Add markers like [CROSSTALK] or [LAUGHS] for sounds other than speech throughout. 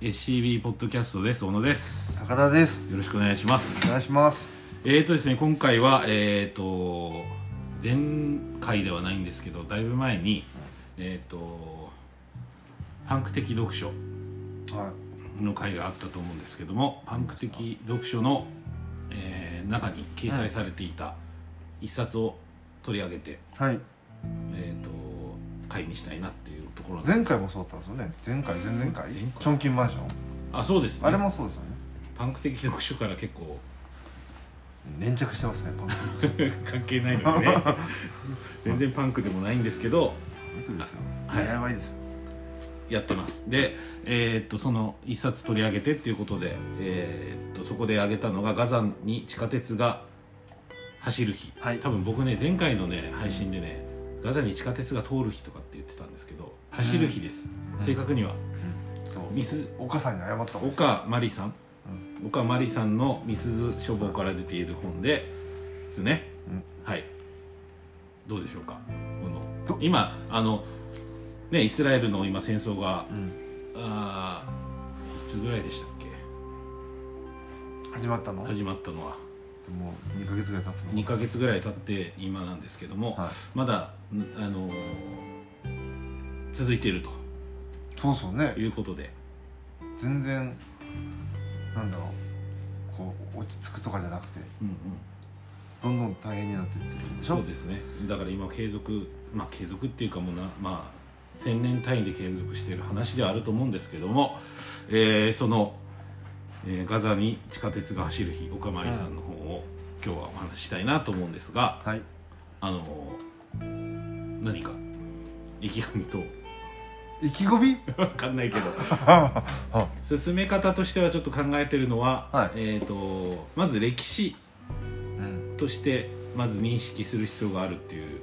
SCB ポッドキャストです。小野です。高田です。よろしくお願いします。お願いします。えーとですね今回はえーと前回ではないんですけどだいぶ前にえーとパンク的読書はの回があったと思うんですけどもパンク的読書の、えー中に掲載されていた一冊を取り上げて、い。はい。えー、と回にしたいなっていうところ前回もそうだったんですよね。前回前々回？前回。チョンキンマンション。あそうですね。あれもそうですよね。パンク的読書から結構。粘着してますねパンク。[LAUGHS] 関係ないのでね。[LAUGHS] 全然パンクでもないんですけど。びっくりですよ。はいですよ。やってます。で、えーっとその一冊取り上げてっていうことで、えーっとそこで挙げたのがガザに地下鉄が走る日、はい。多分僕ね前回のね配信でねガザに地下鉄が通る日とかって言ってたんですけど走る日です、うん。正確には。そう。ミス岡さんに謝ったもん岡真理さん、岡真理さんの「みすず書房」から出ている本でですね、はい。どうでしょうか？このど今あのねイスラエルの今戦争がうん。あーいつぐらいでしたっけ？始まったの？始まったのは。もう2ヶ月ぐらい経つの2ヶ月ぐらい経って今なんですけども、はい。まだんあのー続いていると。そうそうね。いうことで。全然なんだろうこう落ち着くとかじゃなくてうんうん。どんどん大変になっていってるんでしょ？そうですね。だから今継続まあ継続っていうかもうなまあ千年単位で継続している話ではあると思うんですけども、えーその、えーガザに地下鉄が走る日岡真理さんの方を、今日はお話ししたいなと思うんですがはい。あのー何か意気込みと意気込み？[LAUGHS] 分かんないけど。は [LAUGHS] 進め方としてはちょっと考えてるのは、はい。えー、とまず歴史うん。としてまず認識する必要があるっていう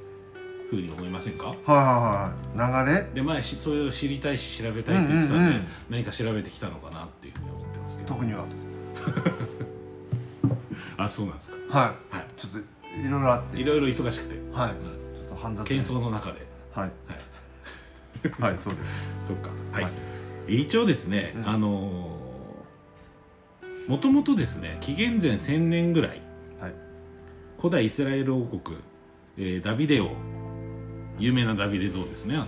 ふうに思いませんか？はいはいはい流れ？で前しそれを知りたいし調べたいって言ってたんで、うんうんうん。何か調べてきたのかなっていうふうに思ってますけど。特には。[LAUGHS] あそうなんですか。ははい。いちょっといろいろあって。いろいろ忙しくて、はい。うん。ちょっと煩雑喧騒の中で。はい。はい [LAUGHS] はいそうです。そっか。はい、はい。一応ですね、うん。あのもともとですね紀元前1000年ぐらいはい。古代イスラエル王国、えーダビデ王有名なダビデ像ですねあの、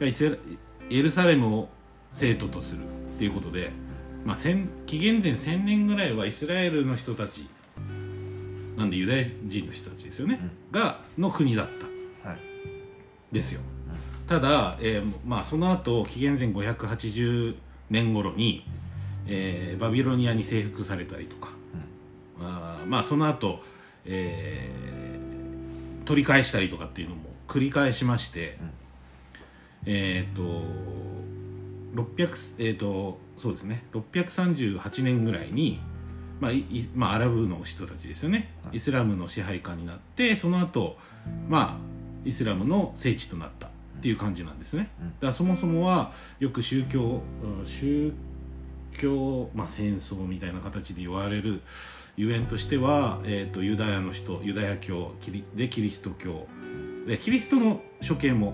がイスラエルサレムを聖都とするっていうことで、まあ、千紀元前1000年ぐらいはイスラエルの人たちなんでユダヤ人の人たちですよね、がの国だった。はい。ですよ、ただ、えーまあ、その後紀元前580年頃に、えーバビロニアに征服されたりとか、あーまあその後、えー取り返したりとかっていうのも繰り返しまして、うん。えっ、と600えっ、とそうですね638年ぐらいにまあいいまあ、アラブの人たちですよね、はい。イスラムの支配下になってその後まあイスラムの聖地となったっていう感じなんですね、うん。だからそもそもはよく宗教うん宗教、まあ、戦争みたいな形で言われるゆえんとしては、えー、とユダヤの人ユダヤ教キリでキリスト教。でキリストの処刑も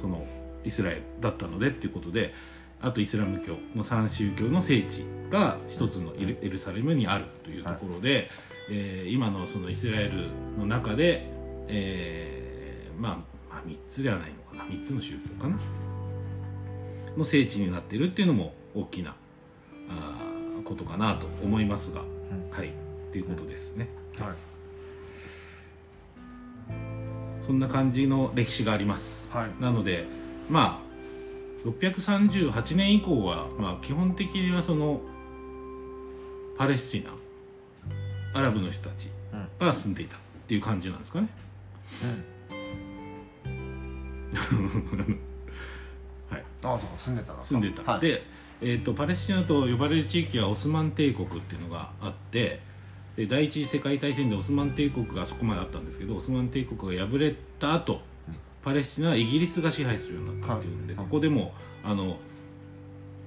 そのイスラエルだったのでっていうことであとイスラム教の三宗教の聖地が一つのエルエルサレムにあるというところで、えー今のそのイスラエルの中で、えーまあ、まあ3つではない3つの宗教かな。の聖地になっているっていうのも大きなあーことかなと思いますが、ん。はい。っていうことですね。はい。そんな感じの歴史があります。はい。なのでまあ638年以降は、まあ、基本的にはそのパレスチナアラブの人たちが住んでいたっていう感じなんですかね。[LAUGHS] はい、ああそうか住んでたの住んでた、はい。で、えー、とパレスチナと呼ばれる地域はオスマン帝国っていうのがあってで第一次世界大戦でオスマン帝国がそこまであったんですけどオスマン帝国が敗れた後パレスチナはイギリスが支配するようになったっていうんで、はい。ここでもあの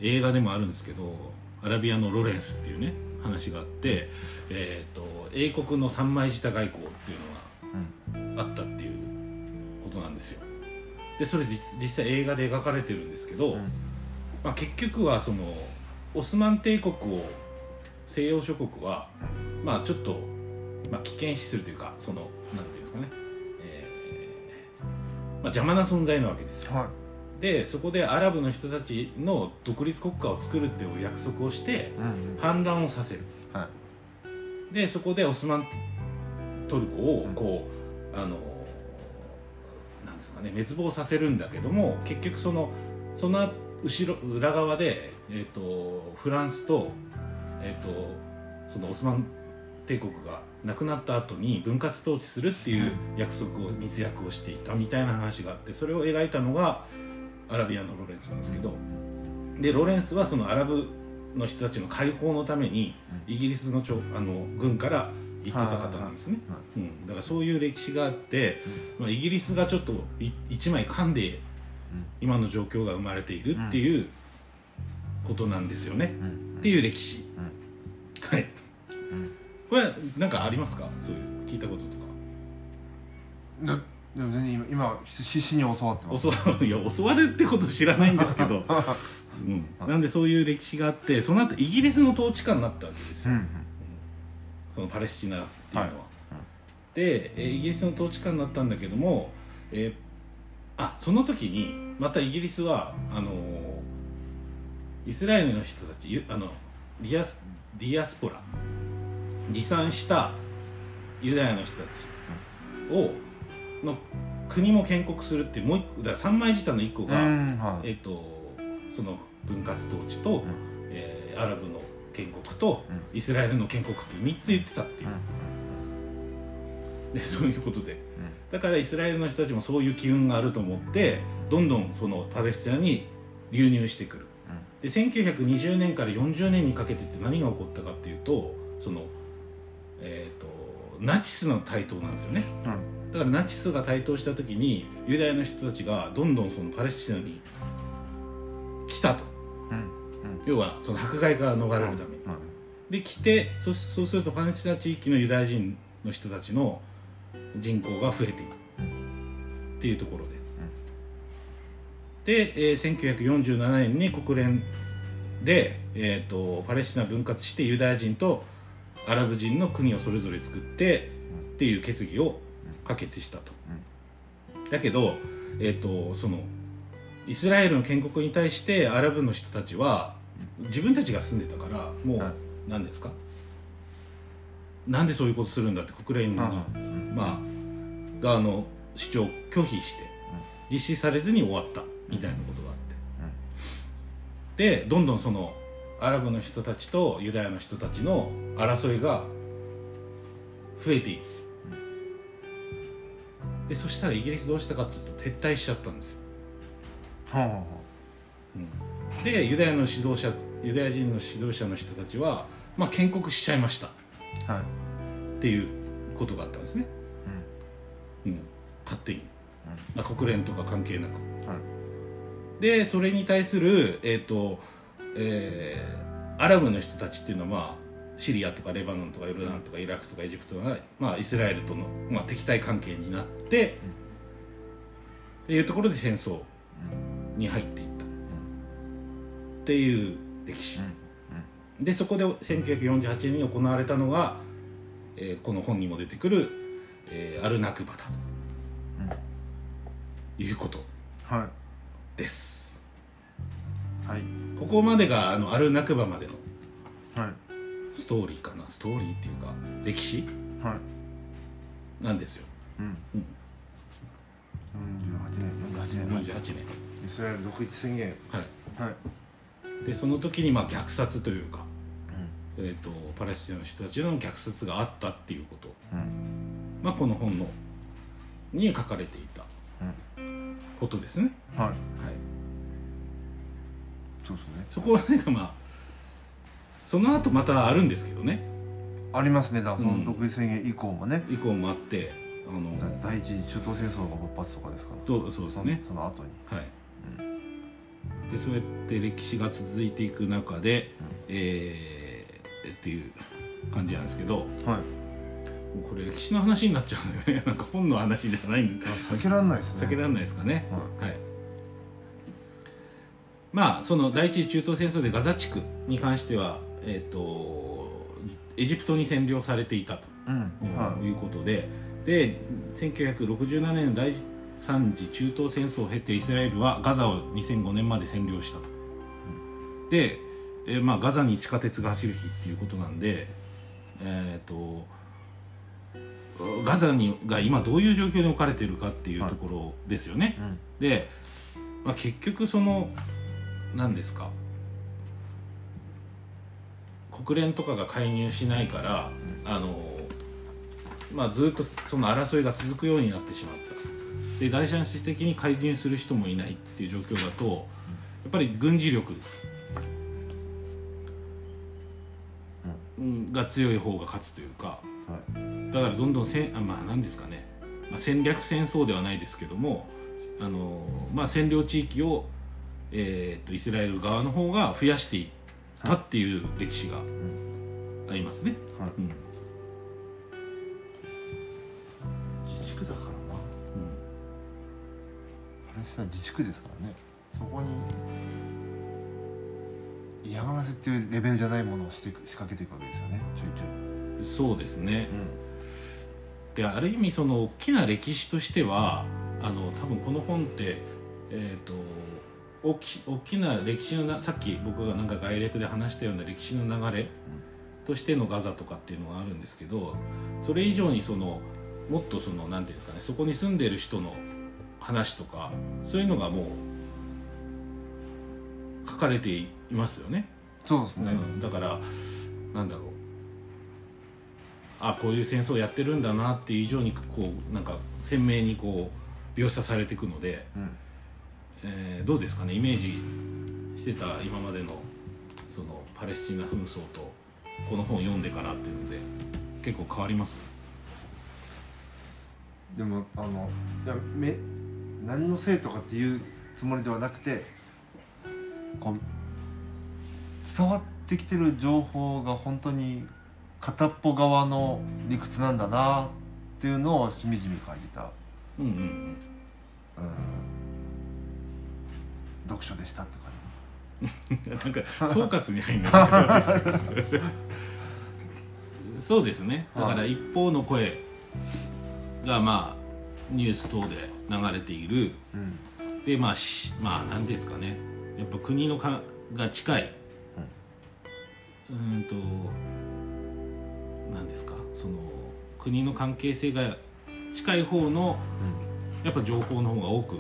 映画でもあるんですけどアラビアのロレンスっていうね話があって、えー、と英国の三枚舌外交っていうのがあったっていうことなんですよでそれ実実際映画で描かれてるんですけど、うん。まあ、結局はそのオスマン帝国を西洋諸国はまあちょっと、まあ、危険視するというかそのなんていうんですかね、えーまあ、邪魔な存在なわけですよ。はい。でそこでアラブの人たちの独立国家を作るっていう約束をしてうんうん。反乱をさせる。はでそこでオスマントルコをうんこう、あのなん。ですかね滅亡させるんだけども結局そのその後ろ裏側で、えー、とフランスと,、えー、とそのオスマン帝国がなくなった後に分割統治するっていう約束を密約をしていたみたいな話があってそれを描いたのがアラビアのロレンスなんですけどでロレンスはそのアラブの人たちの解放のためにイギリスのちょあの軍からってた方なんですね、はいうん、だからそういう歴史があって、まあ、イギリスがちょっとい一枚噛んで今の状況が生まれているっていうことなんですよね、っていう歴史、はい、ん。これなんかありますか？そういう聞いたこととか。ででも全然今今必必死に教わってます。教わいや教わるってこと知らないんですけど、[LAUGHS] うん、なんでそういう歴史があってその後イギリスの統治下になったわけですよ、うんそのパレスチナっていうのは、はい。で、えーイギリスの統治下になったんだけども、えーあその時にまたイギリスはあのーイスラエルの人たちゆあのディアスディアスポラ離散したユダヤの人たちをの国も建国するっていうもう一個だから三枚舌の一個が、うんはい。えっとその分割統治と、えーアラブの建国と、うイスラエルの建国っていう3つ言ってたっていう。うん、でそういうことで。だからイスラエルの人たちもそういう機運があると思ってどんどんそのパレスチナに流入してくる。で1920年から40年にかけてって何が起こったかっていうとそのえっ、とナチスの台頭なんですよね。うん。うんだからナチスが台頭した時にユダヤの人たちがどんどんそのパレスチナに来たと。うん要はその迫害から逃れるために。で来てそそうするとパレスチナ地域のユダヤ人の人たちの人口が増えていく。っていうところで、で、えー1947年に国連で、えー、とパレスチナ分割してユダヤ人とアラブ人の国をそれぞれ作ってっていう決議を可決したと、だけど、えー、とそのイスラエルの建国に対してアラブの人たちは自分たちが住んでたからもう、はい。何ですか？なんでそういうことするんだって国連に、うんまあ側の主張を拒否して実施されずに終わったみたいなことがあって、でどんどんそのアラブの人たちとユダヤの人たちの争いが増えていく、でそしたらイギリスどうしたかっていうと撤退しちゃったんですよ。はあ。はでユダヤの指導者ユダヤ人の指導者の人たちは、まあ、建国しちゃいました。はい。ていうことがあったんですね、うん、勝手に、まあ、国連とか関係なく。はい。でそれに対する、えーとえーアラブの人たちっていうのは、まあ、シリアとかレバノンとかヨルダンとかイラクとかエジプトが、まあ、イスラエルとの、まあ、敵対関係になって、っていうところで戦争に入っていった、っていう歴史、でそこで1948年に行われたのが、えーこの本にも出てくる、えーアルナクバだということはです。いはい。ここまでがあのアルナクバまでのはい。ストーリーかな。ストーリーっていうか歴史はい。なんですよ。うん。うん。48年48年。48年。イスラエル独立宣言。はい。はいでその時にまあ虐殺というか、えー、とパレスチナの人たちの虐殺があったっていうこと、うん。まあ、この本のに書かれていた。ことですね、はい。はい、そうですね。そこはねまあその後またあるんですけどね。ありますね。だからそうん。の独立宣言以降もね、以降もあってあのだ第一次中東戦争が勃発とかですから。とそうですね。そのその後に。はい、でそうやって歴史が続いていく中で、えーっていう感じなんですけどもはい。うこれ歴史の話になっちゃうんだよね。[LAUGHS] なんか本の話ではないんで。避けられないですね。避けられないですかね。ははい。まあその第一次中東戦争でガザ地区に関しては、えー、とエジプトに占領されていたと、うん。はい。いうことでで1967年の第3次中東戦争を経てイスラエルはガザを2005年まで占領したと、で、えーまあ、ガザに地下鉄が走る日っていうことなんでえっ、とガザにが今どういう状況に置かれているかっていうところですよね、うん。で、まあ、結局その何ですか国連とかが介入しないから、あのまあ、ずっとその争いが続くようになってしまったで第三者的に介入する人もいないっていう状況だとやっぱり軍事力うん。が強い方が勝つというかはい。だからどんどんせんあまあ何ですかね、まあ、戦略戦争ではないですけどもあの、まあ、占領地域を、えー、とイスラエル側の方が増やしていったっていう歴史がありますね。はい。うん自治区ですからね。そこに嫌がらせっていうレベルじゃないものをしていく仕掛けていくわけですよね。ちょいちょい。うんそうですね、である意味その大きな歴史としてはあの多分この本ってえっ、と大き大きな歴史のなさっき僕がなんか概略で話したような歴史の流れとしてのガザとかっていうのがあるんですけどそれ以上にそのもっとそのなんていうんですかねそこに住んでいる人の話とかそういうのがもう書かれていますよね。そうですね、うん、だからなんだろう。あこういう戦争やってるんだなっていう以上にこうなんか鮮明にこう描写されていくので、うん。えーどうですかね？イメージしてた今までのそのパレスチナ紛争とこの本を読んでからっていうので結構変わります？でもあのいやめ何のせいとかっていうつもりではなくてこう伝わってきてる情報が本当に片っぽ側の理屈なんだなっていうのをしみじみ感じた、うんうんうん、読書でしたって感うん [LAUGHS] なんか総括みたいになってるんですけど [LAUGHS] そうですね。だから一方の声がまあニュース等で流れている。じ、うん。でまあしまあ何ですかね。やっぱ国のかが近い、うーんと何ですか。その国の関係性が近い方のやっぱ情報の方が多く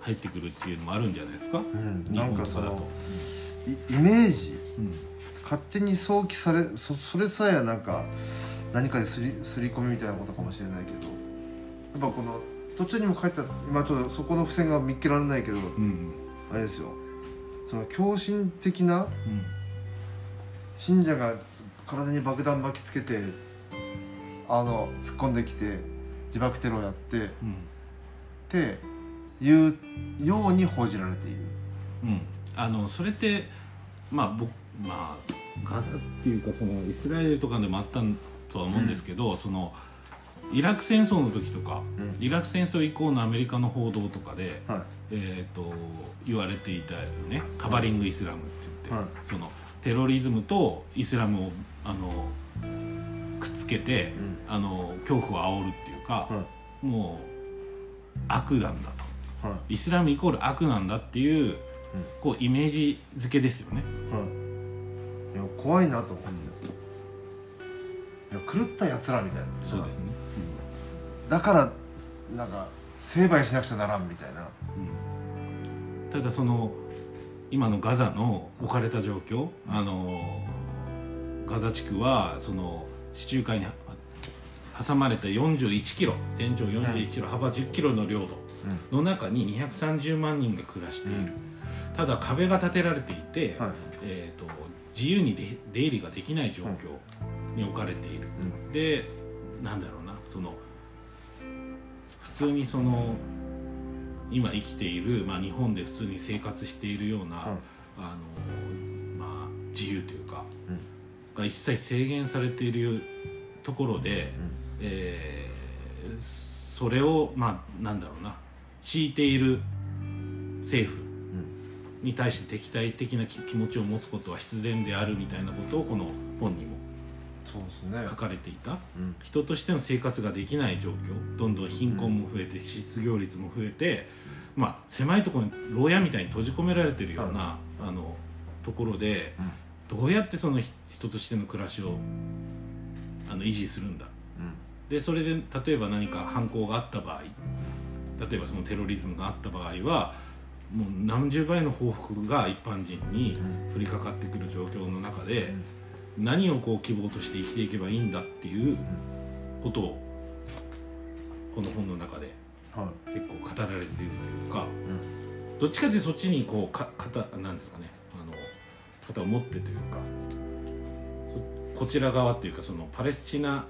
入ってくるっていうのもあるんじゃないですか、うん、日なんかその、イイメージうん。勝手に想起されそそれさえなんか何かですりすり込みみたいなことかもしれないけどやっぱこの途中にも書いてあった今ちょっとそこの付箋が見っけられないけどうんあれですよ。その狂信的なうん。信者が体に爆弾巻きつけてあの突っ込んできて自爆テロをやってっうん。ていうように報じられている。うん、あのそれってまあ僕まあガザっていうかそのイスラエルとかでもあったとは思うんですけど、そのイラク戦争の時とかうん。イラク戦争以降のアメリカの報道とかで、はい。えー、と言われていたよね。カバリングイスラムって言って、はい。そのテロリズムとイスラムをあのくっつけて、うん。あの恐怖を煽るっていうか、はもう悪なんだと。はイスラムイコール悪なんだっていう,、うん。こうイメージ付けですよね。怖いなと思って狂ったやつらみたいなそうですね、だからなんか成敗しなくちゃならんみたいな。うん。ただその今のガザの置かれた状況、あのガザ地区はその地中海に挟まれた41キロ全長41キロ、幅10キロの領土の中に230万人が暮らしている、ただ壁が建てられていて、はい。えー、と自由に出出入りができない状況に置かれている、でなんだろうなその普通にその今生きている、まあ、日本で普通に生活しているような、あのまあ、自由というか、が一切制限されているところで、えーそれをまあなんだろうな敷いている政府に対して敵対的な気気持ちを持つことは必然であるみたいなことをこの本にもそうですね。書かれていた。うん。人としての生活ができない状況。どんどん貧困も増えて失業率も増えて、まあ、狭いところに牢屋みたいに閉じ込められてるような、あのところでどうやってそのひ人としての暮らしをあの維持するんだ。うん。でそれで例えば何か犯行があった場合例えばそのテロリズムがあった場合はもう何十倍の報復が一般人に降りかかってくる状況の中で、何をこう希望として生きていけばいいんだっていうことをこの本の中ではい。結構語られているというかうん。どっちかというとそっちにこうか肩なんですかね。あの肩を持ってというかそこちら側っていうかそのパレスチナ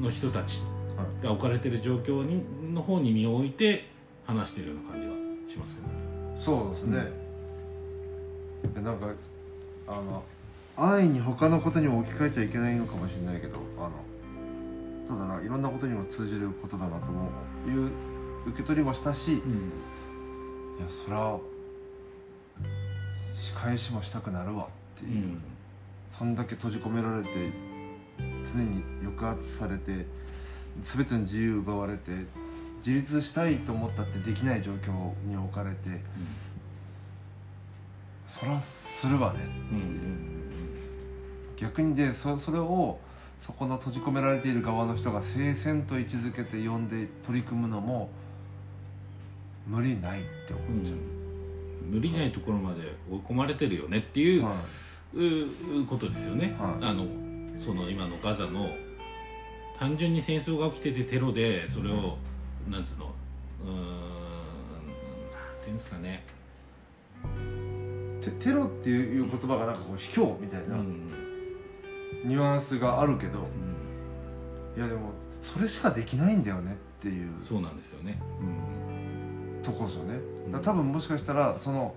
の人たちはい。が置かれている状況にの方に身を置いて話しているような感じはしますけどね。そうですね、でなんかあの安易に他のことにも置き換えちゃいけないのかもしれないけどあのただないろんなことにも通じることだなともいう受け取りもしたしいやそら仕返しもしたくなるわっていう、うん。そんだけ閉じ込められて常に抑圧されて全ての自由奪われて自立したいと思ったってできない状況に置かれてそらするわねうんうん逆にでそそれをそこの閉じ込められている側の人が聖戦と位置づけて呼んで取り組むのも無理ないって思うんっちゃう、無理ないところまで追い込まれてるよねっていう、はううことですよね、はい。あのその今のガザの単純に戦争が起きててテロでそれを、なんつうのうーんていうんですかね、いテテロっていう言葉がなんかこう卑怯みたいな。うんニュアンスがあるけど、うん。いやでもそれしかできないんだよねっていう。そうなんですよね、とこですよね多分もしかしたらその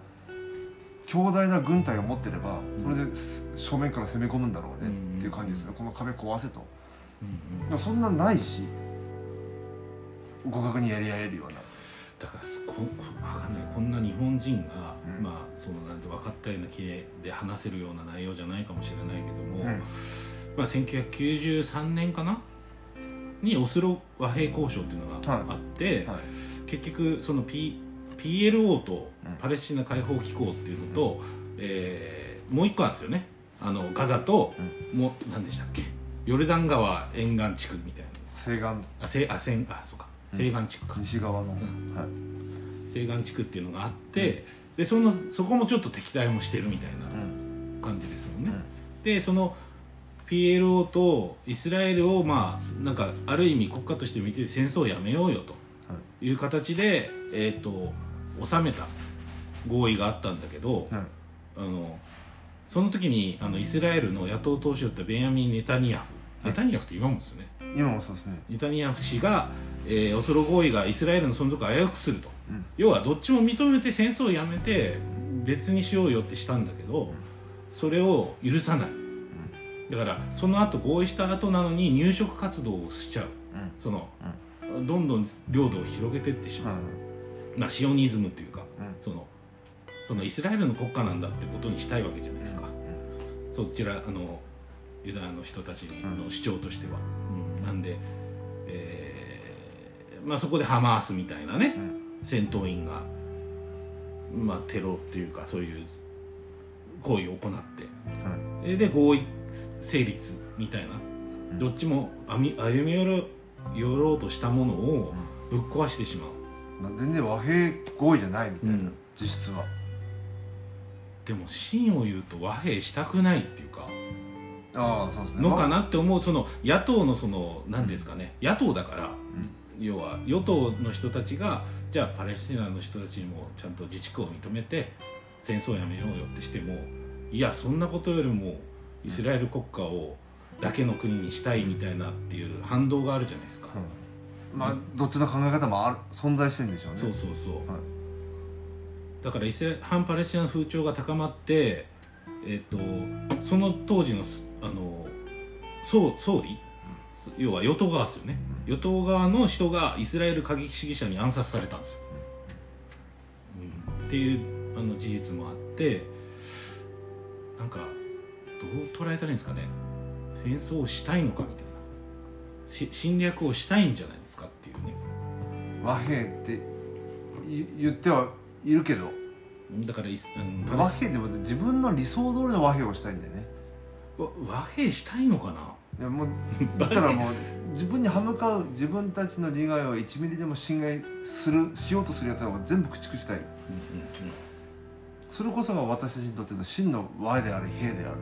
強大な軍隊を持ってればそれで正面から攻め込むんだろうねっていう感じですね。この壁壊せと。うんうん。そんなんないし互角にやり合えるようなだからここわかんない。こんな日本人が、うん。まあそのなんて分かったような気で話せるような内容じゃないかもしれないけども、うん。まあ、1993年かな？にオスロ和平交渉っていうのがあって、はい。結局その、P、PLO とうん。パレスチナ解放機構っていうのと、えーもう一個あるんですよね。あのガザと、もう何でしたっけ？ヨルダン川沿岸地区みたい西岸。なあせあせんあそうか西岸地区か、西側の、ん。はい。西岸地区っていうのがあって、でそのそこもちょっと敵対もしてるみたいなうん。感じですよね、うん。でその PLO とイスラエルをまあなんかある意味国家として見て戦争をやめようよとい。う形で、えー、と収めた合意があったんだけど、はい。あのその時にあのイスラエルの野党党首だったベンヤミン・ネタニヤフ。ネタニヤフって今もですよね。今もそうですね。ネタニヤフ氏が、えーオスロ合意がイスラエルの存続を危うくすると。うん。要はどっちも認めて戦争をやめて別にしようよってしたんだけど、それを許さない、だからその後合意した後なのに入植活動をしちゃう。うん。その、どんどん領土を広げていってしまう、はいまあ、シオニズムっていうかうん。そのそのイスラエルの国家なんだってことにしたいわけじゃないですか、そちらあのユダヤの人たちの主張としては、うん。なんで、えーまあ、そこでハマースみたいなね、うん。戦闘員が、まあ、テロっていうかそういう行為を行って。はい。えで合意成立みたいな、うん。どっちも歩み寄ろ寄ろうとしたものをぶっ壊してしまう、な全然和平合意じゃないみたいな、うん。実質は。でも真を言うと和平したくないっていうか。ああそうですね。のかなって思うその野党のその何ですかね、野党だからうん要は与党の人たちがじゃあパレスチナの人たちにもちゃんと自治区を認めて戦争をやめようよってしてもいやそんなことよりもイスラエル国家をだけの国にしたいみたいなっていう反動があるじゃないですか、うん。まあどっちの考え方もある存在してるんでしょうね。そうそうそう、はい。だからイスラ反パレスチナ風潮が高まって、えっとその当時のすあの総総理、要は与党側ですよね、与党側の人がイスラエル過激主義者に暗殺されたんですよ、うん。っていうああの事実もあってなんかどう捉えたらいいんですかね。戦争をしたいのかみたいな。し侵略をしたいんじゃないですかっていうね。和平ってい言ってはいるけど。だからいあの和平でも自分の理想通りの和平をしたいんだよね。わ和平したいのかないやもう [LAUGHS] だからもう自分に歯向かう自分たちの利害を1ミリでも侵害するしようとするやつらを全部駆逐したい。うんうんそれこそが私たちにとっての真の和である平である。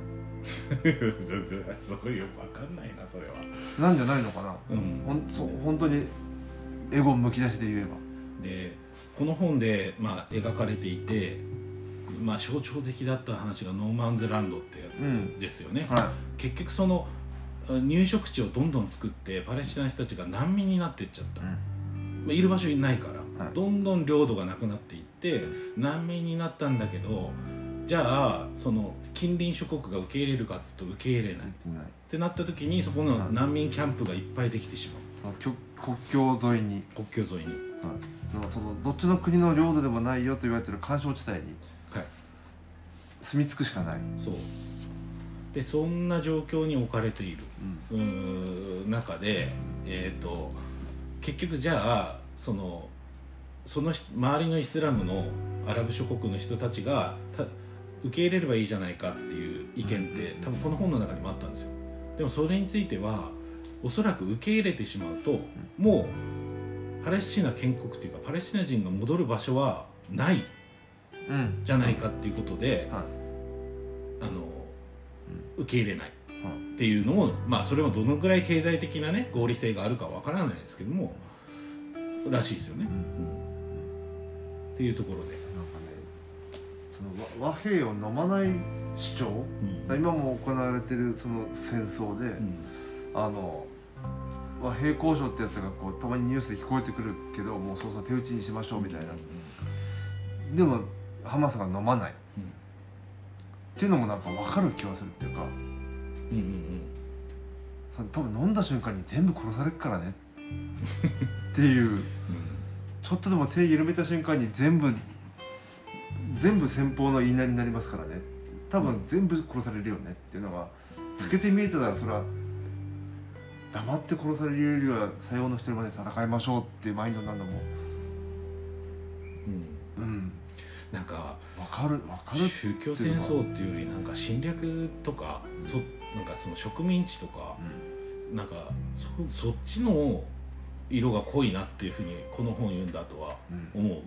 [LAUGHS] うんすごいよくわかんないなそれは。なんじゃないのかな、うん。ほんそう本当にエゴむき出しで言えば。でこの本で、まあ、描かれていて、まあ、象徴的だった話がノーマンズランドってやうん。つですよね、は結局その入植地をどんどん作ってパレスチナの人たちが難民になっていっちゃった、い、まあ、いる場所いないから、はい。どんどん領土がなくなっていって難民になったんだけどじゃあその近隣諸国が受け入れるかっつうと受け入れない。ってなった時にそこの難民キャンプがいっぱいできてしまう。国国境沿いに、国境沿いに。はい、そのどっちの国の領土でもないよと言われてる干渉地帯にはい。住み着くしかない、そうでそんな状況に置かれている。うん。中で、えー、と結局じゃあそのそのし周りのイスラムのアラブ諸国の人たちがた受け入れればいいじゃないかっていう意見って多分この本の中にもあったんですよ。でもそれについてはおそらく受け入れてしまうともうパレスチナ建国っていうかパレスチナ人が戻る場所はないうん。じゃないかっていうことで、はい。あの受け入れない。はいっていうのもまあそれもどのぐらい経済的なね合理性があるかわからないですけどもらしいですよね、うん。っていうところで、なんかねその和和平を飲まない主張うん。今も行われてるその戦争で、うん。あの和平交渉ってやつがこうたまにニュースで聞こえてくるけどもうそうそう手打ちにしましょうみたいな。でもハマスが飲まないっていうのもなんか分かる気はするっていうかうんうんそ多分飲んだ瞬間に全部殺されるからね。っていう。ちょっとでも手緩めた瞬間に全部全部先方の言いなりになりますからね。多分全部殺されるよねっていうのが透けて見えてたらそれは黙って殺されるよりは最後の一人まで戦いましょうっていうマインドになるのも。うんうん。うんなんか分かる分かる宗教戦争っていうよりなんか侵略とかそなんかその植民地とかなんかそそっちの色が濃いなっていうふうにこの本読んだ後はうん。思う。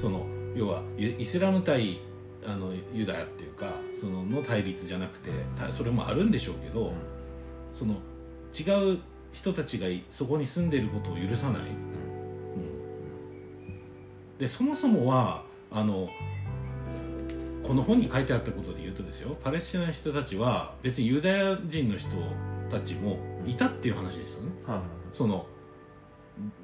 その要はイイスラム対あのユダヤっていうかそのの対立じゃなくてたそれもあるんでしょうけど、その違う人たちがいそこに住んでいることを許さない、うん、でそもそもはあのこの本に書いてあったことで言うとですよパレスチナの人たちは別にユダヤ人の人たちもいたっていう話ですよね。はいその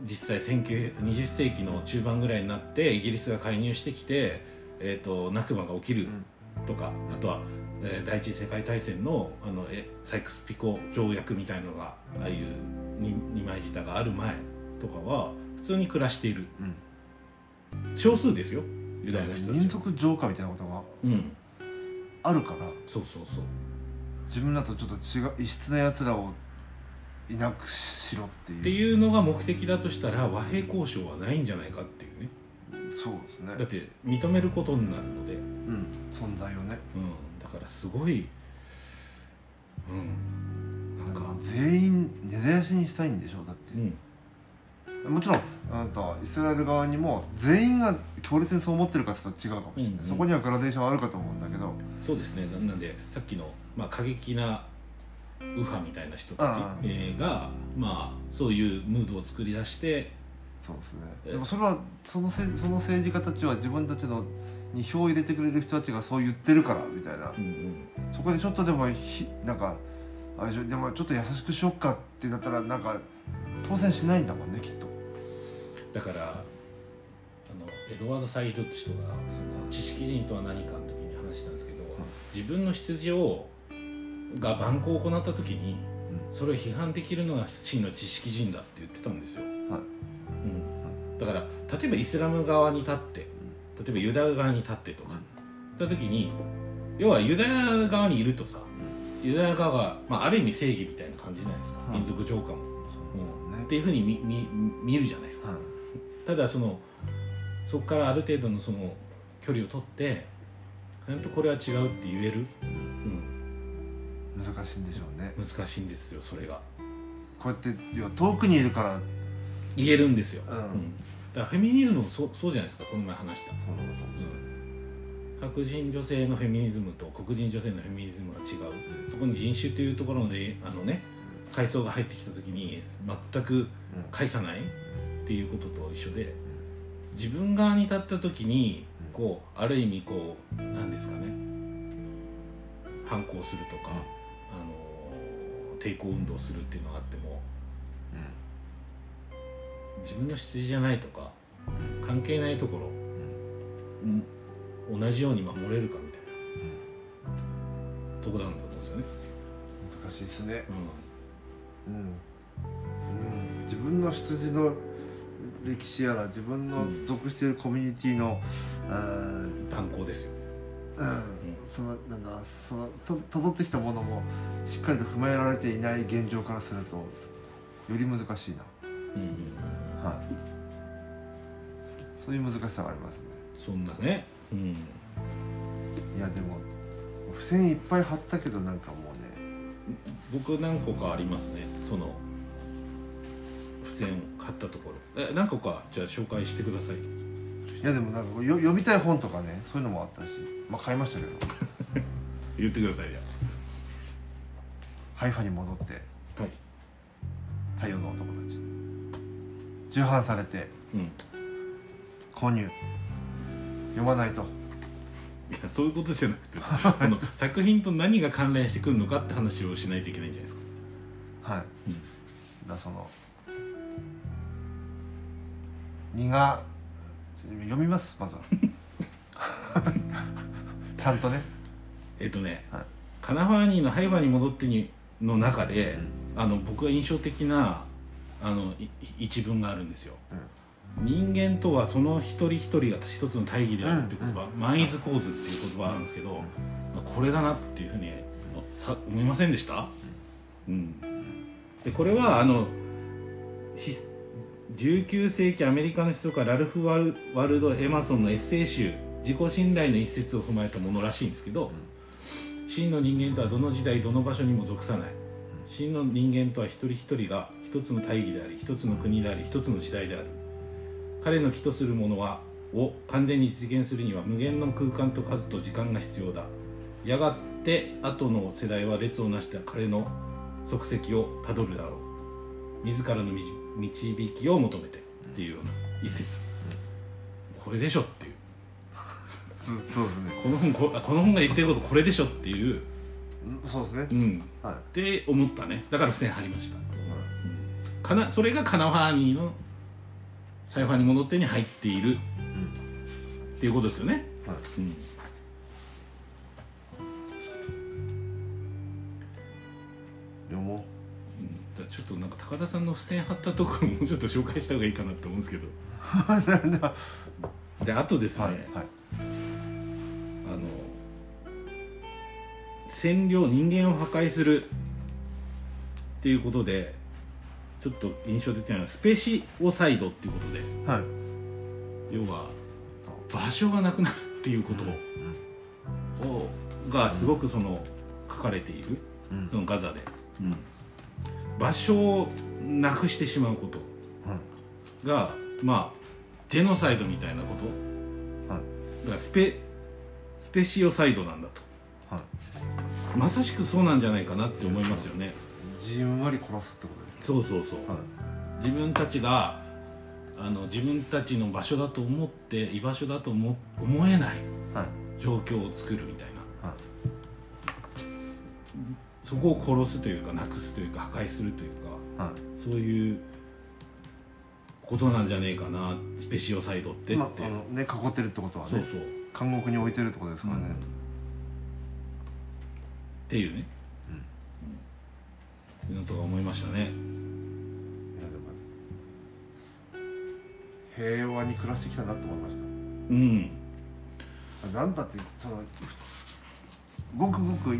実際1920世紀の中盤ぐらいになってイギリスが介入してきて、えー、とナクバが起きるとか、あとは、えー第一次世界大戦のあのえサイクス・ピコ条約みたいのがああいうに二枚舌がある前とかは普通に暮らしている。うん。少数ですよユダヤの人た民ちは族浄化みたいなことがうん。あるからそうそうそう。自分らとちょっと違う異質なやつらをいなくしろっていう。っていうのが目的だとしたら和平交渉はないんじゃないかっていうね。そうですね。だって認めることになるので、うん、うん存在をね。だからすごいうん。なんか。全員根絶やしにしたいんでしょだって。う、んもちろんあとイスラエル側にも全員が強烈にそう思ってるかちょっと違うかもしれない、うんうん。そこにはグラデーションあるかと思うんだけど。そうですね。ななんでさっきの、まあ、過激な右派みたいな人たちが、まあ、そういうムードを作り出してそうですね。えでもそれはそのせその政治家たちは自分たちのに票を入れてくれる人たちがそう言ってるからみたいな。うんうん。そこでちょっとでもひなんかあでもちょっと優しくしよっかってなったらなんか当選しないんだもんねきっとだからあのエドワード・サイードって人がその知識人とは何かの時に話したんですけど、自分の出自をが蛮行を行った時に、それを批判できるのが真の知識人だって言ってたんですよ、はい。うん、だから例えばイスラム側に立って例えばユダヤ側に立ってとか言った時に要はユダヤ側にいるとさユダヤ側が、まあ、ある意味正義みたいな感じじゃないですか、うん民族浄化も、そうね。っていうふうに見見見るじゃないですか、はいただそのそこからある程度のその距離を取ってちゃんとこれは違うって言える、うん、難しいんでしょうね。難しいんですよそれが。こうやって要は遠くにいるから。言えるんですよ、うん。だからフェミニズムもそうそうじゃないですかこの前話した。そうなのかもしれない白人女性のフェミニズムと黒人女性のフェミニズムが違う、そこに人種というところであのね階層が入ってきた時に全く返さないっていうことと一緒で自分側に立った時にこうある意味こうなんですかね反抗するとか、あの抵抗運動するっていうのがあっても自分の出自じゃないとか関係ないところ、うん。同じように守れるかみたいなとこなんだと思うんですよね。難しいですね。ううん、うん、自分の出自の歴史やら自分の属しているコミュニティの、あーん、断交ですよ。うん。そのなんだそのと辿ってきたものもしっかりと踏まえられていない現状からするとより難しいな、うんうん、はい、そういう難しさがありますね。そんなね、うん、いやでも付箋いっぱい貼ったけどなんかもうね。僕何個かありますね。その付箋買ったところ。え何個かじゃあ紹介してください。いやでもなんかよ読みたい本とかねそういうのもあったしまあ買いましたけど。[LAUGHS] 言ってくださいじゃハイファに戻ってあはい。太陽の男たち。重版されてうん。購入。読まないと。いやそういうことじゃなくて [LAUGHS] この作品と何が関連してくるのかって話をしないといけないんじゃないですか。はい、うん。だからその2が読みますまずは。[LAUGHS] ちゃんとね。えっとね、はい。カナファーニーの「ハイバーに戻ってに」の中で、あの僕が印象的なあのい一文があるんですよ、人間とはその一人一人が一つの大義であるっていう言葉、マンイズ構図っていう言葉があるんですけど、まあこれだなっていうふうにさ思いませんでした、うん、でこれはあのし19世紀アメリカの思想家ラルフ・ワルド・エマソンのエッセイ集「自己信頼」の一節を踏まえたものらしいんですけど、真の人間とはどの時代どの場所にも属さない。真の人間とは一人一人が一つの大義であり一つの国であり一つの時代である。彼の気とするものはを完全に実現するには無限の空間と数と時間が必要だ。やがて後の世代は列をなした彼の足跡をたどるだろう。自らのみ導きを求めてっていうような一節。これでしょっていう。うんそうですね。この本ここの本が言ってることこれでしょっていう、うんそうですね。うん、はい。って思ったね。だから付箋貼りました。かなそれがカナファーニーのサイファーに戻ってに入っている。っていうことですよね、はい。うん、ちょっとなんか高田さんの付箋貼ったところもうちょっと紹介した方がいいかなって思うんですけど。う [LAUGHS] であとですね、はいはい。あの占領人間を破壊するっていうことでちょっと印象的なのはスペシオサイドっていうことで。はい。要は場所がなくなるっていうこと。を、がすごくその書かれている。うん。そのガザで、場所をなくしてしまうことがまあジェノサイドみたいなことはいだからスペスペシオサイドなんだと。はいまさしくそうなんじゃないかなって思いますよね。じんわり殺すってこそうそうそう、とはい。自分たちがあの自分たちの場所だと思って居場所だと思思えない。状況を作るみたいな。はいそこを殺すというかなくすというか破壊するというかはい。そういうことなんじゃねえかなスペシオサイドってって、まあ、あのね囲ってるってことはねそうそう、監獄に置いてるってことですからね、っていうね、うん、いうのとか思いましたね。平和に暮らしてきたなと思いました。うん。なんだってそのごくごく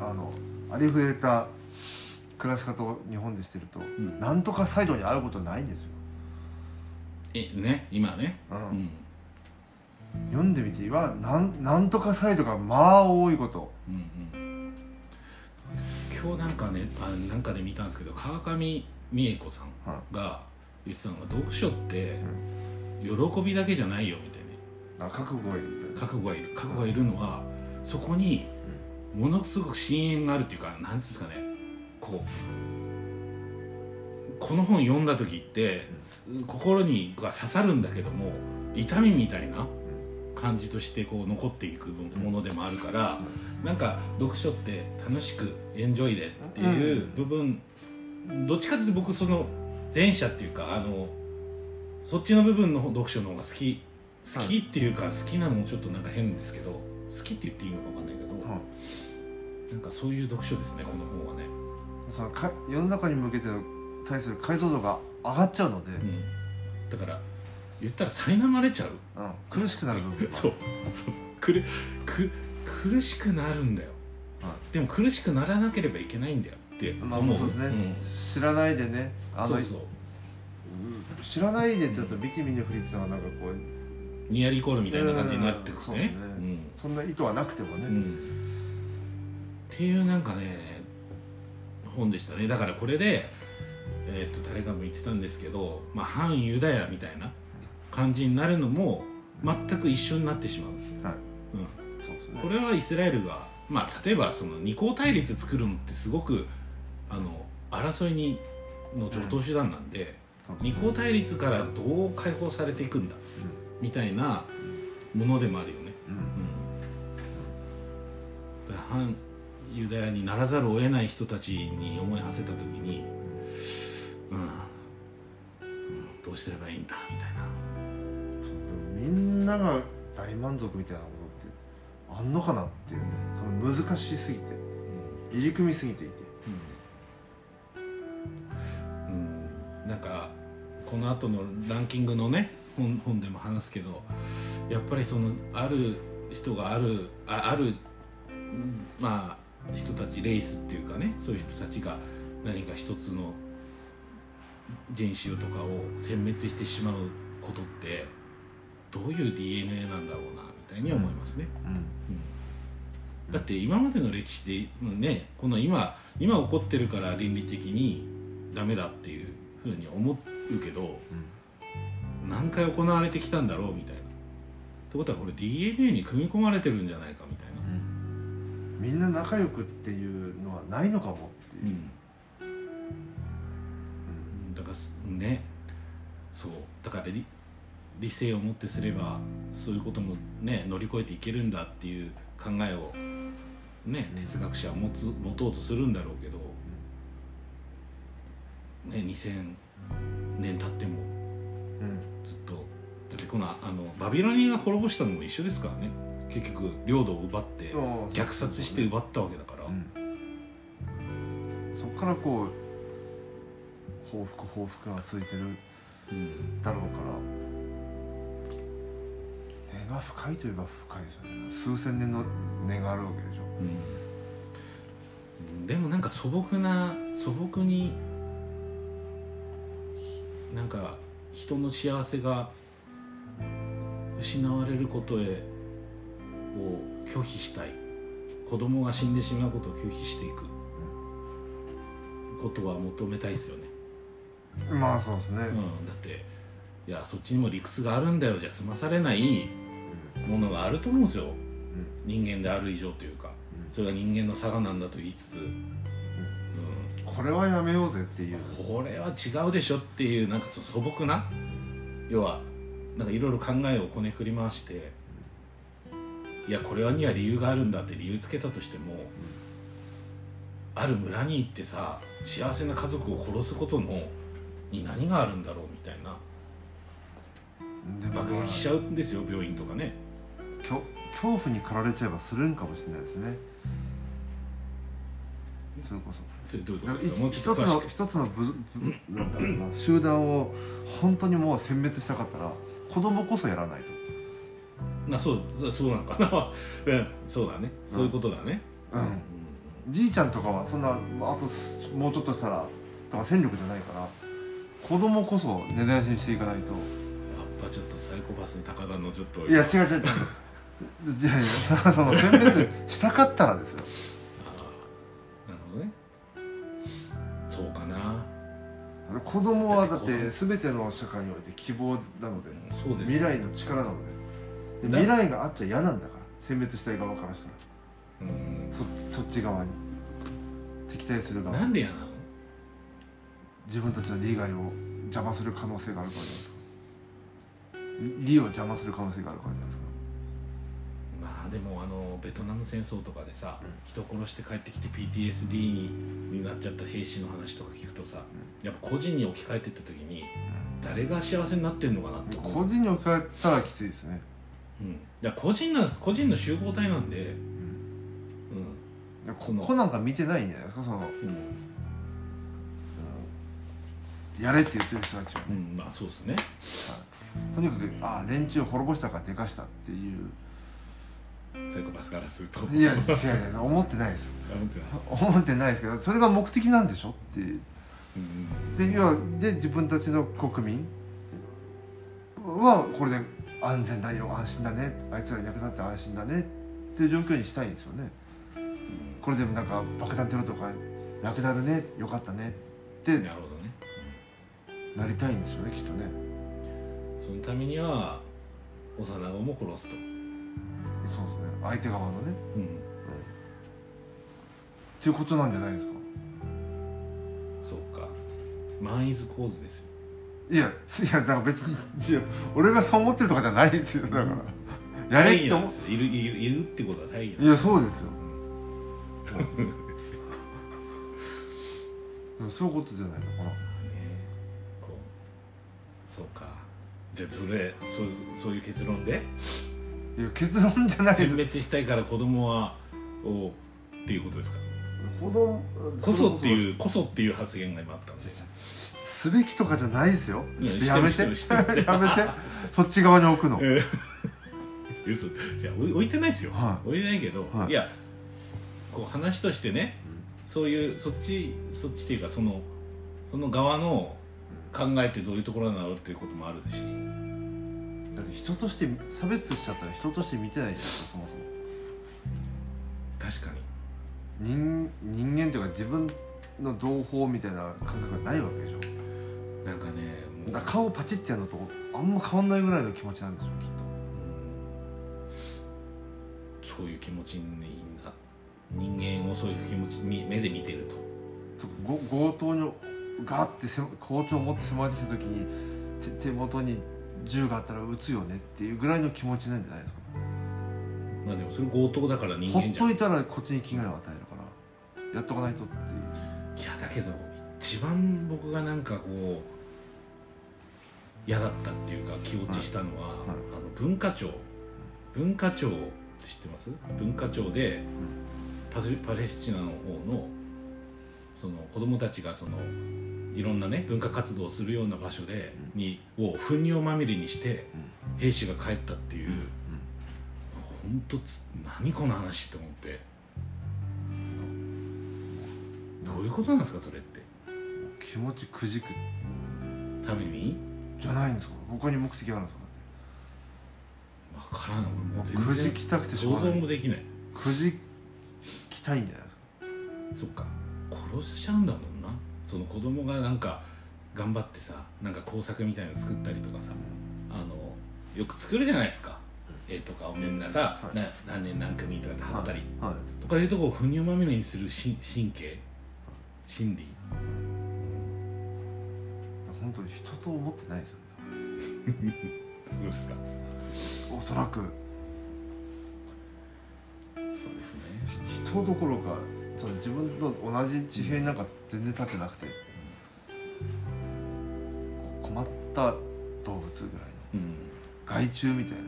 あのありふれた暮らし方を日本でしてると、ん。なんとかサイドにあることないんですよ、えね今ね。うん。うん。読んでみてはなんなんとかサイドがまあ多いこと。うんうん。今日なんかねあなんかで見たんですけど川上美恵子さんはが言ってたのが読書って喜びだけじゃないよみたいな。覚悟がいるみたいな。覚悟がいる。覚悟がいるのはそこにものすごく深淵があるっていうかなんていうんですかね。こうこの本読んだ時って心にが刺さるんだけども痛みみたいな感じとしてこう残っていくものでもあるからなんか読書って楽しくエンジョイでっていう部分どっちかというと僕その前者っていうかあのそっちの部分の読書の方が好き好きっていうか好きなのもちょっとなんか変ですけど好きって言っていいのか分かんないけど、はいなんかそういう読書ですねこの本はね、そのか世の中に向けての対する解像度が上がっちゃうので、うん、だから言ったら苛まれちゃう。うん。苦しくなる部分が [LAUGHS] そう。そう。くるく苦しくなるんだよ。はでも苦しくならなければいけないんだよっていまあ思う。そうですね、ん。知らないでね。あのそうそう。うん知らないでって言うとビキミに振りっていうのはなんかこうニアリコールみたいな感じになってくるね。うん。そうですね。そんな意図はなくてもね、うんうんっていうなんかね本でしたね。だからこれで、えー、と誰かも言ってたんですけど、まあ、反ユダヤみたいな感じになるのも全く一緒になってしまう、はい。うん、そうですね。これはイスラエルが、まあ、例えばその二項対立作るのってすごくあの争いにの常套手段なんで、そうですね二項対立からどう解放されていくんだみたいなものでもあるよね、うん。うん。うん、だ反ユダヤにならざるを得ない人たちに思い馳せた時に、うんうん、どうすればいいんだみたいな。そうでもみんなが大満足みたいなことってあんのかなっていうね。その難しすぎて。入り組みすぎていて。うん、うん、なんかこの後のランキングのね本本でも話すけどやっぱりそのある人があるああるうんまあ人たちレイスっていうかねそういう人たちが何か一つの人種とかを殲滅してしまうことってどういう DNA なんだろうなみたいに思いますね。うん。うん。だって今までの歴史でうんねこの今今起こってるから倫理的にダメだっていうふうに思うけど何回行われてきたんだろうみたいな。ってことはこれ DNA に組み込まれてるんじゃないかみたいな。うんみんな仲良くっていうのはないのかもっていう、うん。だからすね。そう。だから理理性をもってすればそういうこともね乗り越えていけるんだっていう考えをね哲学者は持つ持とうとするんだろうけど、ね2000年経ってもうん。ずっとだってこのあのバビロニアが滅ぼしたのも一緒ですからね結局領土を奪ってうん虐殺して奪ったわけだから、うん。そこからこう報復報復がついてるうん。だろうから。根が深いといえば深いですよね。数千年の根があるわけでしょ。うん。でもなんか素朴な素朴になんか人の幸せが失われることへを拒否したい。子供が死んでしまうことを拒否していく。ことは求めたいですよね、まあそうですね、うん、だっていやそっちにも理屈があるんだよ。じゃ済まされないものがあると思うんですよ。人間である以上というか。それが人間の差がなんだと言いつつ、うん、これはやめようぜっていう。これは違うでしょっていうなんかそ素朴な。要はなんかいろいろ考えをこねくり回していやこれはには理由があるんだって理由つけたとしても、ある村に行ってさ幸せな家族を殺すことのに何があるんだろうみたいな爆撃しちゃうんですよ病院とかね。恐怖に駆られちゃえばするんかもしれないですね。それこそ。それどういうことですか？一つの一つの部部なんだろうな集団を本当にもう殲滅したかったら子供こそやらないとなそうそうそうなのかな。[LAUGHS] うんそうだね。そういうことだね。うん。じいちゃんとかはそんなあともうちょっとしたらとか戦力じゃないから子供こそ根絶やしにしていかないと。やっぱちょっとサイコパス高田のちょっとい。や違う違う違う。いやいや [LAUGHS] その選別したかったらですよ。あーなるほどね。そうかな。子供はだって全ての社会において希望なのでそうです未来の力なのででだ未来があっちゃ嫌なんだから選別したい側からしたら。うん。そそっち側に。敵対する側。なんで嫌なの？自分たちの利害を邪魔する可能性があるからじゃないですか。利を邪魔する可能性があるからじゃないですか。まあでもあのベトナム戦争とかでさ、うん。人殺して帰ってきて PTSD にになっちゃった兵士の話とか聞くとさ、やっぱ個人に置き換えてった時に誰が幸せになってんのかなって思う。個人に置き換えたらきついですね、うん、いや個人なんです個人の集合体なんで。うん、ういやこその。こなんか見てないんじゃないですか？その、やれって言ってる人たちはね、うん、まあそうですね。とにかくあ連中を滅ぼしたからでかしたっていう。サイコパスからすると。いや違う違う。思ってないですよ。思ってないですけどそれが目的なんでしょっていう。うん。で要はで自分たちの国民はこれで安全だよ安心だね。あいつらいなくなって安心だね。っていう状況にしたいんですよね。これでもなんか爆弾テロとかなくなるね。よかったね。ってなるほどね、なりたいんですよねきっとね。うんそのためには幼子も殺すと、そうですね。相手側のね。うん、っていうことなんじゃないですか。そうか。マンイズ構図ですよいやいやだから別に俺がそう思ってるとかじゃないですよだから。やれって思いるいるいるってことは大義いやそうですよ。[LAUGHS] そういうことじゃないのかな。ねこうそうか。じゃあそれそうそういう結論で？いや結論じゃないです。殲滅したいから子供はをっていうことですか？子供こそってういうこそ。っていう発言が今あったんですべきとかじゃないですよ。いやちょっとやめて。[LAUGHS] やめて。そっち側に置くの。えー。[LAUGHS] 嘘。じゃあ置いてないですよ、はい。置いてないけど、はい。い、やこう話としてねそういうそっちそっちっていうかそのその側の考えてどういうところなのっていうこともあるしだって人として差別しちゃったら人として見てないじゃないですかそもそも。確かに。人人間というか自分の同胞みたいな感覚がないわけでしょなんかねもう顔パチッてやるのとあんま変わんないぐらいの気持ちなんでしょうきっうん。そういう気持ちにな人間をそういう気持ちに目で見てると。とご強盗にガーってせ包丁を持って迫ってきた時に手手元に銃があったら撃つよねっていうぐらいの気持ちなんじゃないですか。まあでもそれ強盗だから人ほっ間じゃん。いといたらこっちに危害を与えるからやっとかないとっていう。やだけど一番僕がなんかこう嫌だったっていうか気落ちしたのは、はい。あの文化庁。文化庁って知ってます？文化庁でパレスチナの方のその子供たちがそのいろんなね文化活動をするような場所で、にを糞尿まみれにして兵士が帰ったっていう、本当つ何この話って思って。どういうことなんですかそれ気持ちくじくために？じゃないんですか？他に目的があるんですか？分からん。くじきたくてしょう想がない。像もできない。くじきたいんじゃないですか？そっか。殺しちゃうんだもんな。その子供がなんか頑張ってさなんか工作みたいなの作ったりとかさあのよく作るじゃないですか。絵とかをみんなさ、はい。な何年何組とかで貼ったり、はい。とかいうとこを糞尿まみれにするし神経。心理本当に人と思ってないですよね。どうですか？おそらく。そうですね。人どころかその自分と同じ地平になんか全然立ってなくてこ困った動物ぐらいのうん。害虫みたいな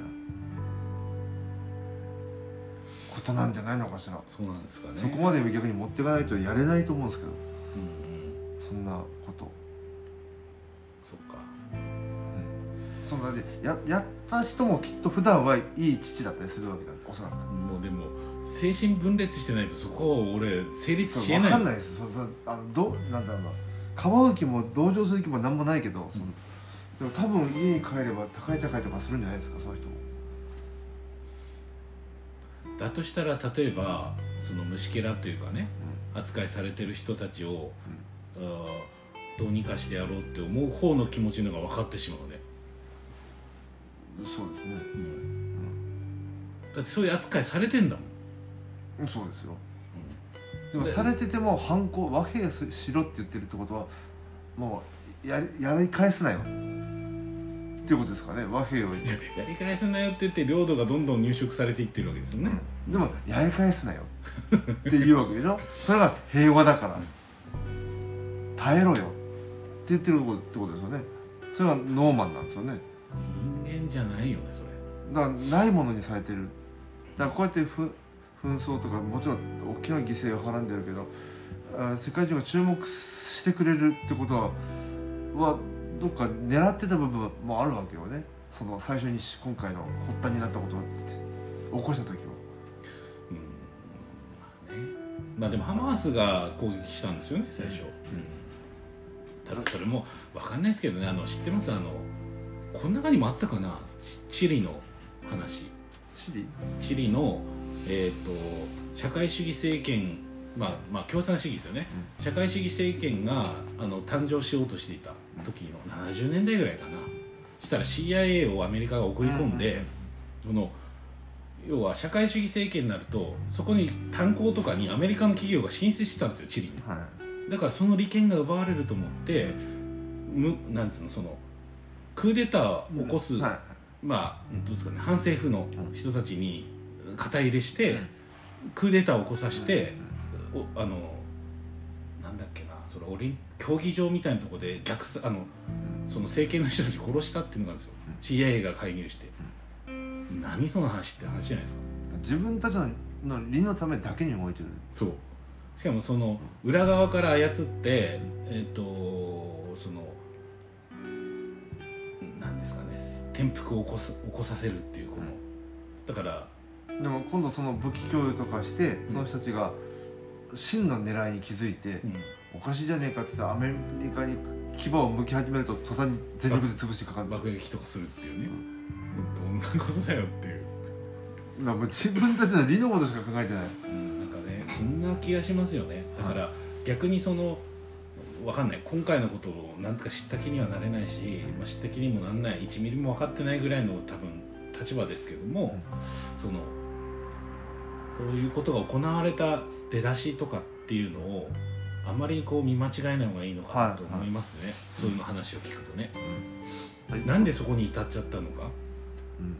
ことなんじゃないのかしら、そうなんですかね。そこまで逆に持っていかないとやれないと思うんですけど。うんうん。そんなこと、そんなでややった人もきっと普段はいい父だったりするわけだ。おそらく。もうでも精神分裂してないとそこを俺成立しえない。かんないですよ。そそあのどうなんだろうな。かばう気も同情する気も何もないけど、そのでも多分家に帰れば高い高いとかするんじゃないですかそういう人も。だとしたら例えばその虫けらというかね扱いされてる人たちを、あーどうにかしてやろうって思う方の気持ちの方が分かってしまうね、うん、そうですね。だってそういう扱いされてんだもん、うんそうですよ。でもされてても反抗和平ししろって言ってるってことはもうやりやり返すなよ。っていうことですかね。和平を。言って、やり返せないよって言って領土がどんどん入植されていってるわけですよね、でもやり返すなよ。っていうわけでしょ。それが平和だから。耐えろよ。って言ってるってことですよね。それがノーマンなんですよねじゃないよねそれ。だからないものにされてる。だからこうやってふ紛争とかもちろん大きな犠牲をはらんでるけどあ世界中が注目してくれるってことははどっか狙ってた部分もあるわけよね。その最初にし今回の発端になったことって起こした時は。うんまあでもハマースが攻撃したんですよね最初、ただそれも分かんないですけどね。あの知ってます？あのこの中にもあったかな？チチリの話。チリ？チリの、えー、と社会主義政権まあまあ共産主義ですよね、社会主義政権があの誕生しようとしていた時の70年代ぐらいかな。したら CIA をアメリカが送り込んで、その要は社会主義政権になるとそこに炭鉱とかにアメリカの企業が進出してたんですよチリに。はい。だからその利権が奪われると思ってむなんつうのそのクーデターを起こす、はまあどうですかね反政府の人たちに肩入れして、クーデターを起こさせて、おあのなんだっけなそれオリン競技場みたいなところで逆さあのその政権の人たち殺したっていうのがあるんですよ、CIA が介入して、何その話って話じゃないですか。い自分たちのの利のためだけに動いてる。そう。しかもその裏側から操ってえっ、とその転覆を起こす起こさせるっていうこの、だからでも今度その武器供与とかしてその人たちが真の狙いに気づいて、うん。おかしいじゃねえかって言ってアメリカに牙を向き始めると途端に全力で潰してかかる爆撃とかするっていうね、どんなことだよっていう、なんか自分たちの利のことしか考えてない。うん、なんかねそんな気がしますよね。だから、逆にそのわかんない。今回のことをなんとか知った気にはなれないし、まあ、知った気にもなんない。1ミリも分かってないぐらいの多分立場ですけども、そのそういうことが行われた出だしとかっていうのをあまりこう見間違えない方がいいのかなと思いますね、そういうの話を聞くとね、うん。なんでそこに至っちゃったのか、うん。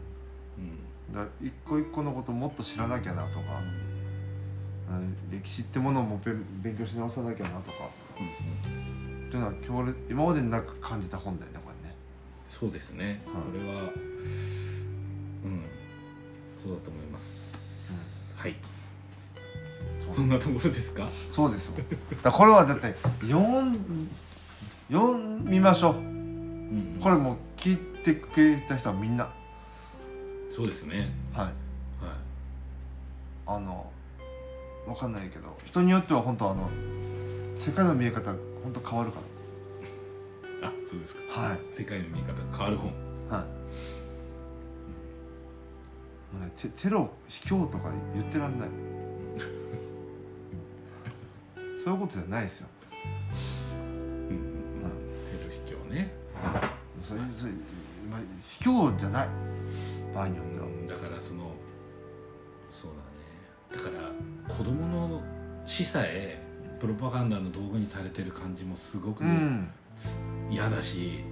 うん。だ一個一個のこともっと知らなきゃなとか、うん。歴史ってものも勉勉強し直さなきゃなとかうん。っていうのは強烈今までになく感じた本だよねこれね。そうですね、はいこれはうん。そうだと思います、はい。そんなところですか？そうですよ。だこれはだって読ん読みましょう。うん。これもう聞いてくれた人はみんな。そうですね。はい。はい。あのわかんないけど人によっては本当あの世界の見え方本当変わるかあそうですか。らはい。世界の見え方が変わる本。はい。もうねテテロ卑怯とか言ってらんない。そういうことじゃないですよ。うんうん。うんテロ秘境ね。それそれまあ卑怯じゃない。場合によっては。うん。だからそのそうだね。だから子供の死さえプロパガンダの道具にされてる感じもすごくうん。嫌だし、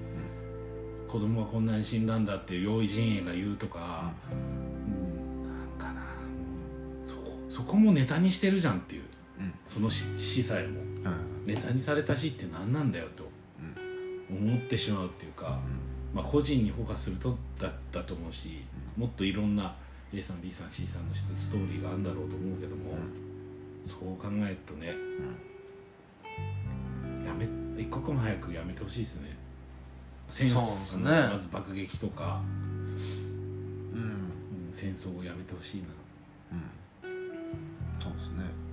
子供はこんなに死んだんだって用意陣営が言うとか、うん。なんかな。そこそこもネタにしてるじゃんっていう。うん。その死死さえも。うん。ネタにされた死って何なんだよと。思ってしまうっていうか、まあ、個人にフォーカスするとだだと思うし、もっといろんな A さん B さん C さんのストーリーがあるんだろうと思うけども、そう考えるとね、やめ一刻も早くやめてほしいですね。戦争そうですね。まず爆撃とか、うん。うん戦争をやめてほしいな、うん。そうですね。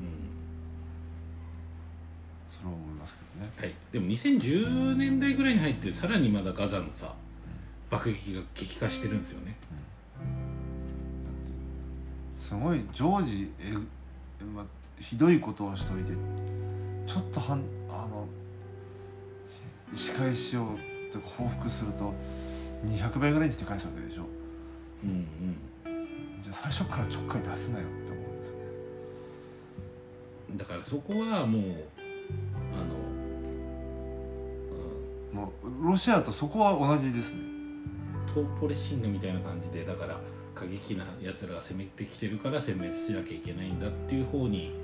それは思いますけどね。はい、でも2010年代ぐらいに入ってさらにまだガザのさ爆撃が激化してるんですよね。すごい常時え、ま、ひどいことをしといてちょっとはんあの仕返しを報復すると200倍ぐらいにして返すわけでしょ。うんうん。じゃあ最初からちょっかい出すなよって思うんですよね。だからそこはもうあの、もうロシアとそこは同じですね。うん、トーポレシングみたいな感じでだから過激なやつらが攻めてきてるから殲滅しなきゃいけないんだっていう方に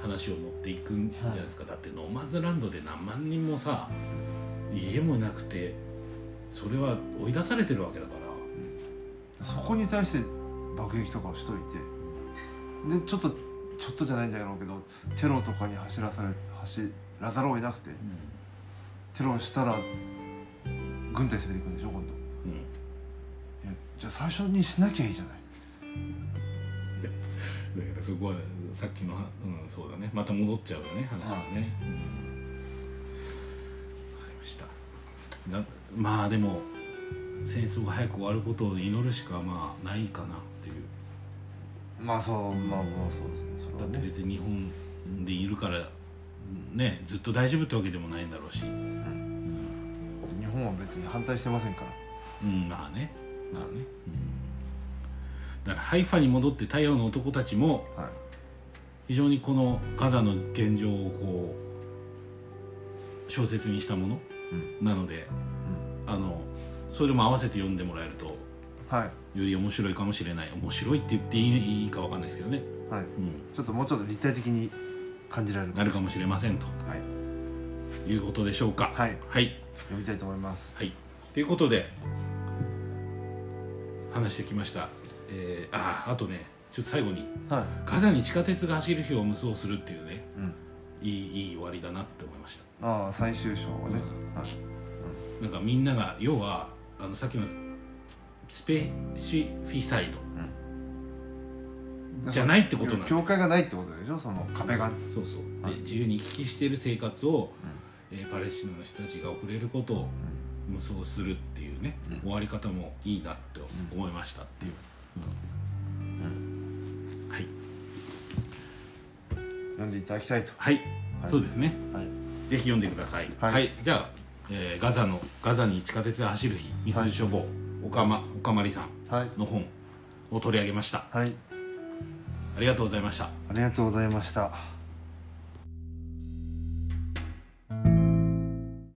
話を持っていくんじゃないですか、だってノーマンズランドで何万人もさ家もなくてそれは追い出されてるわけだから。そこに対して爆撃とかをしといて。でちょっとちょっとじゃないんだろうけどテロとかに走らされ走らざるを得なくてテロしたら軍隊攻めていくんでしょ今度。いうん。やじゃあ最初にしなきゃいいじゃない。だからそこはさっきの、うん、そうだね。また戻っちゃうよね話がね、うん、分かりました。なまあでも戦争が早く終わることを祈るしかまあないかなっていう。まあそうまあまあそうですねそれだってはね別に日本でいるからねずっと大丈夫ってわけでもないんだろうし。日本は別に反対してませんから。うんまあね。まあね、うん、だからハイファに戻って太陽の男たちもはい非常にこのガザの現状をこう小説にしたものうん。なのであのそれも合わせて読んでもらえるとはい。より面白いかもしれない。面白いって言っていいいいかわかんないですけどね、はい。うん、ちょっともうちょっと立体的に感じられる。なるかもしれませんと。はい。いうことでしょうか。はい。はい、読みたいと思います。はい、ということで話してきました、えー、ああとねちょっと最後にはい。ガザに地下鉄が走る日を無双するっていうねうん。いいいい終わりだなって思いました。ああ最終章はね、はい。なんかみんなが要はあのさっきのスペシフィサイド。じゃないってことなんだ境界がないってことでしょ？その壁が。そうそう。はい。で自由に行き来している生活を、えーパレスチナの人たちが送れることを無双するっていうね、うん。終わり方もいいなって思いましたっていう、うん読んでいただきたいと。はい。はい。そうですね。はい。ぜひ読んでください。はい。じゃあ、えーガザのガザに地下鉄で走る日ミス処方、おかまおかまりさんはい。の本を取り上げました。はい。ありがとうございました。ありがとうございました